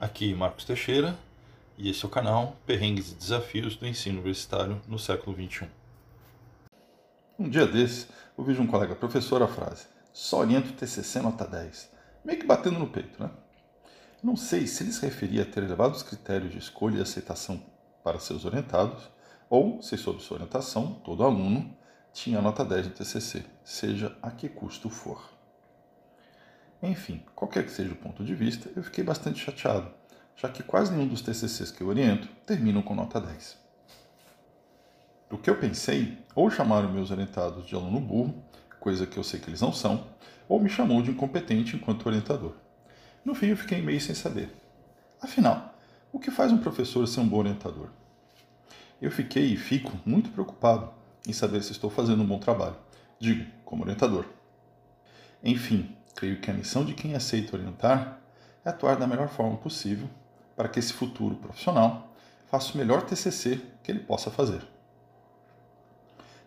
Aqui Marcos Teixeira e esse é o canal Perrengues e Desafios do Ensino Universitário no século XXI. Um dia desses, eu vejo um colega professor a frase só oriento TCC nota 10, meio que batendo no peito, né? Não sei se ele se referia a ter elevado os critérios de escolha e aceitação para seus orientados, ou se sob sua orientação, todo aluno tinha nota 10 no TCC, seja a que custo for. Enfim, qualquer que seja o ponto de vista, eu fiquei bastante chateado, já que quase nenhum dos TCCs que eu oriento terminam com nota 10. Do que eu pensei, ou chamaram meus orientados de aluno burro, coisa que eu sei que eles não são, ou me chamou de incompetente enquanto orientador. No fim, eu fiquei meio sem saber. Afinal, o que faz um professor ser um bom orientador? Eu fiquei e fico muito preocupado em saber se estou fazendo um bom trabalho, digo, como orientador. Enfim, creio que a missão de quem aceita orientar é atuar da melhor forma possível para que esse futuro profissional faça o melhor TCC que ele possa fazer.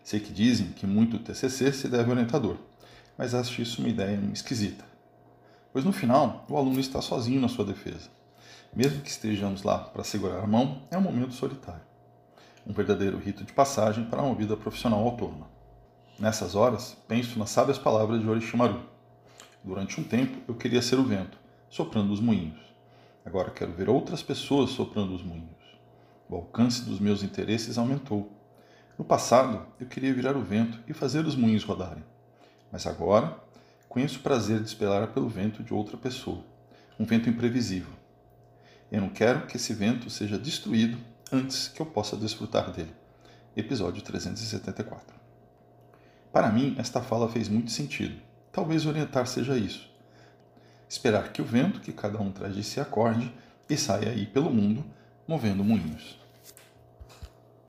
Sei que dizem que muito TCC se deve ao orientador, mas acho isso uma ideia esquisita. Pois no final, o aluno está sozinho na sua defesa. Mesmo que estejamos lá para segurar a mão, é um momento solitário. Um verdadeiro rito de passagem para uma vida profissional autônoma. Nessas horas, penso nas sábias palavras de Orishimaru. Durante um tempo, eu queria ser o vento, soprando os moinhos. Agora quero ver outras pessoas soprando os moinhos. O alcance dos meus interesses aumentou no passado, eu queria virar o vento e fazer os moinhos rodarem. Mas agora, conheço o prazer de esperar pelo vento de outra pessoa, um vento imprevisível. Eu não quero que esse vento seja destruído antes que eu possa desfrutar dele. Episódio 374. Para mim, esta fala fez muito sentido. Talvez orientar seja isso. Esperar que o vento que cada um traz de si acorde e saia aí pelo mundo, movendo moinhos.